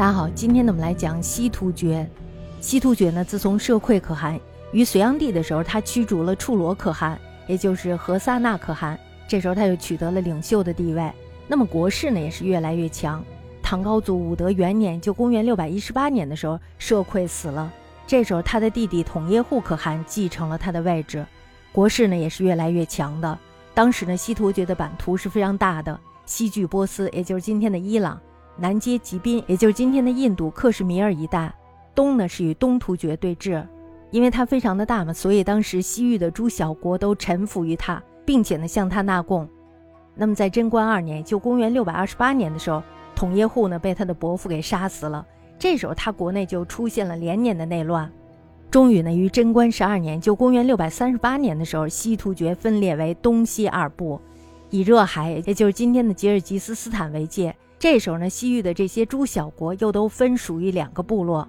大家好，今天呢我们来讲西突厥。西突厥呢，自从社会可汗于隋炀帝的时候，他驱逐了处罗可汗，也就是和萨那可汗，这时候他就取得了领袖的地位。那么国势呢也是越来越强。唐高祖武德元年，就公元六百一十八年的时候，社会死了，这时候他的弟弟统耶护可汗继承了他的位置，国势呢也是越来越强的。当时呢，西突厥的版图是非常大的，西距波斯，也就是今天的伊朗。南接吉宾，也就是今天的印度克什米尔一带；东呢是与东突厥对峙，因为它非常的大嘛，所以当时西域的诸小国都臣服于他，并且呢向他纳贡。那么在贞观二年，就公元六百二十八年的时候，统耶护呢被他的伯父给杀死了。这时候他国内就出现了连年的内乱。终于呢，于贞观十二年，就公元六百三十八年的时候，西突厥分裂为东西二部，以热海，也就是今天的吉尔吉斯斯坦为界。这时候呢，西域的这些诸小国又都分属于两个部落。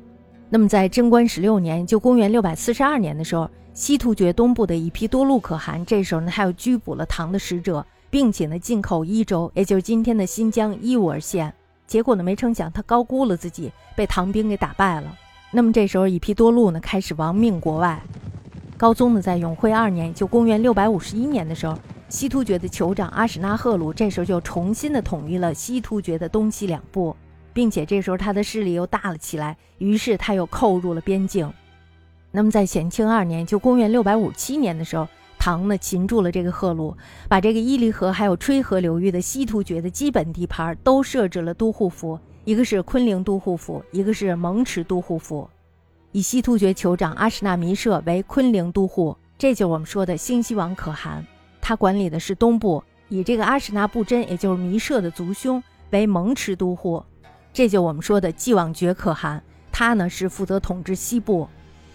那么在贞观十六年，就公元六百四十二年的时候，西突厥东部的一批多禄可汗，这时候呢他又拘捕了唐的使者，并且呢进口伊州，也就是今天的新疆伊吾尔县。结果呢，没成想他高估了自己，被唐兵给打败了。那么这时候一批多禄呢开始亡命国外。高宗呢在永徽二年，就公元六百五十一年的时候。西突厥的酋长阿史那赫鲁这时候就重新的统一了西突厥的东西两部，并且这时候他的势力又大了起来，于是他又扣入了边境。那么在显庆二年，就公元六百五七年的时候，唐呢擒住了这个赫鲁，把这个伊犁河还有吹河流域的西突厥的基本地盘都设置了都护府，一个是昆陵都护府，一个是蒙池都护府，以西突厥酋长阿史那弥社为昆陵都护，这就是我们说的兴西王可汗。他管理的是东部，以这个阿史那布真，也就是弥社的族兄为蒙池都护，这就我们说的继往觉可汗。他呢是负责统治西部。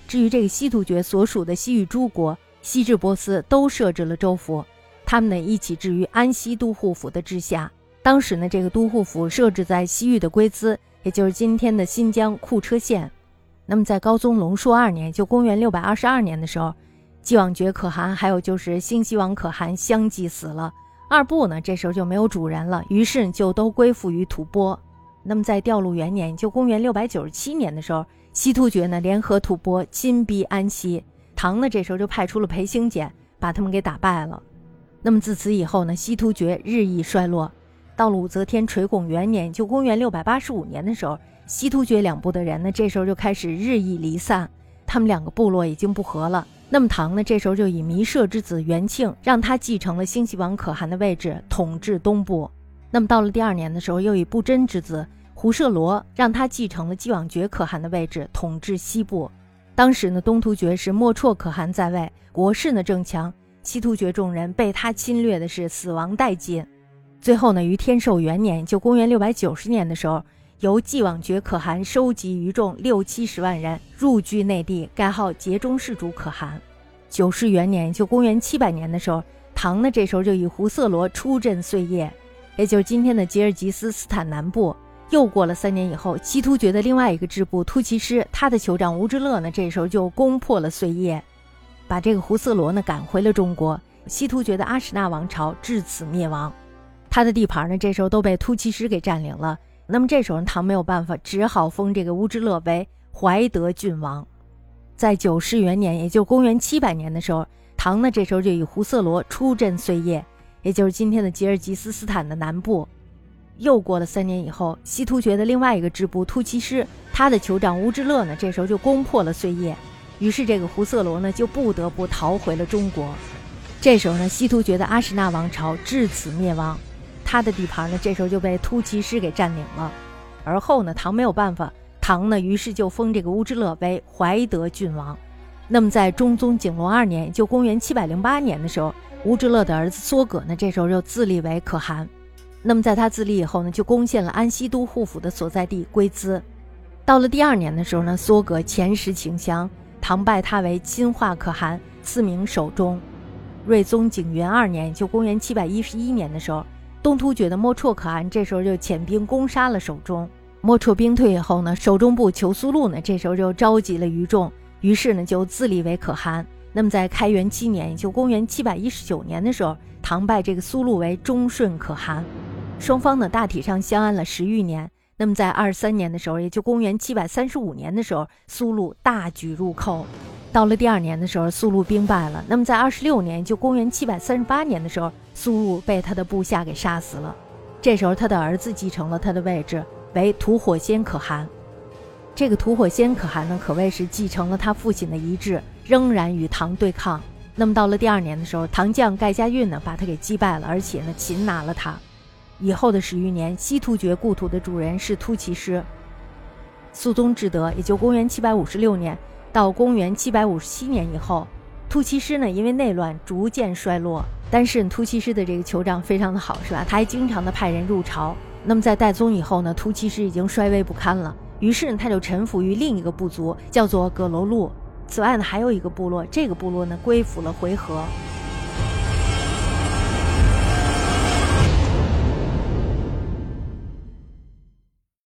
至于这个西突厥所属的西域诸国，西至波斯都设置了州府，他们呢一起置于安西都护府的治下。当时呢这个都护府设置在西域的龟兹，也就是今天的新疆库车县。那么在高宗龙朔二年，就公元六百二十二年的时候。继往觉可汗，还有就是新西王可汗相继死了，二部呢这时候就没有主人了，于是就都归附于吐蕃。那么在调路元年，就公元六百九十七年的时候，西突厥呢联合吐蕃亲逼安西，唐呢这时候就派出了裴兴俭，把他们给打败了。那么自此以后呢，西突厥日益衰落。到了武则天垂拱元年，就公元六百八十五年的时候，西突厥两部的人呢这时候就开始日益离散，他们两个部落已经不和了。那么唐呢，这时候就以弥社之子元庆，让他继承了兴西王可汗的位置，统治东部。那么到了第二年的时候，又以不真之子胡舍罗，让他继承了继往觉可汗的位置，统治西部。当时呢，东突厥是莫绰可汗在位，国势呢正强，西突厥众人被他侵略的是死亡殆尽。最后呢，于天寿元年，就公元六百九十年的时候。由继往觉可汗收集余众六七十万人入居内地，改号节中世主可汗。九世元年，就公元七百年的时候，唐呢这时候就以胡色罗出镇碎叶，也就是今天的吉尔吉斯斯坦南部。又过了三年以后，西突厥的另外一个支部突骑师，他的酋长吴之勒呢这时候就攻破了碎叶，把这个胡色罗呢赶回了中国。西突厥的阿史那王朝至此灭亡，他的地盘呢这时候都被突骑师给占领了。那么这时候唐没有办法，只好封这个乌之勒为怀德郡王。在九世元年，也就公元七百年的时候，唐呢这时候就以胡色罗出镇碎叶，也就是今天的吉尔吉斯斯坦的南部。又过了三年以后，西突厥的另外一个支部突骑师，他的酋长乌之勒呢这时候就攻破了碎叶，于是这个胡色罗呢就不得不逃回了中国。这时候呢，西突厥的阿史那王朝至此灭亡。他的地盘呢，这时候就被突骑师给占领了。而后呢，唐没有办法，唐呢，于是就封这个乌之勒为怀德郡王。那么在中宗景龙二年，就公元七百零八年的时候，乌之勒的儿子梭葛呢，这时候就自立为可汗。那么在他自立以后呢，就攻陷了安西都护府的所在地龟兹。到了第二年的时候呢，梭葛遣使请降，唐拜他为金化可汗，赐名守中。睿宗景元二年，就公元七百一十一年的时候。东突厥的莫绰可汗这时候就遣兵攻杀了守中。莫绰兵退以后呢，守中部求苏禄呢这时候就召集了余众，于是呢就自立为可汗。那么在开元七年，也就公元七百一十九年的时候，唐拜这个苏禄为忠顺可汗。双方呢大体上相安了十余年。那么在二三年的时候，也就公元七百三十五年的时候，苏禄大举入寇。到了第二年的时候，苏禄兵败了。那么在二十六年，就公元七百三十八年的时候，苏禄被他的部下给杀死了。这时候，他的儿子继承了他的位置，为吐火仙可汗。这个吐火仙可汗呢，可谓是继承了他父亲的遗志，仍然与唐对抗。那么到了第二年的时候，唐将盖家运呢，把他给击败了，而且呢，擒拿了他。以后的十余年，西突厥故土的主人是突骑师。肃宗至德，也就公元七百五十六年到公元七百五十七年以后，突骑师呢，因为内乱逐渐衰落。但是突骑师的这个酋长非常的好，是吧？他还经常的派人入朝。那么在戴宗以后呢，突骑师已经衰微不堪了，于是呢，他就臣服于另一个部族，叫做葛罗禄。此外呢，还有一个部落，这个部落呢归附了回纥。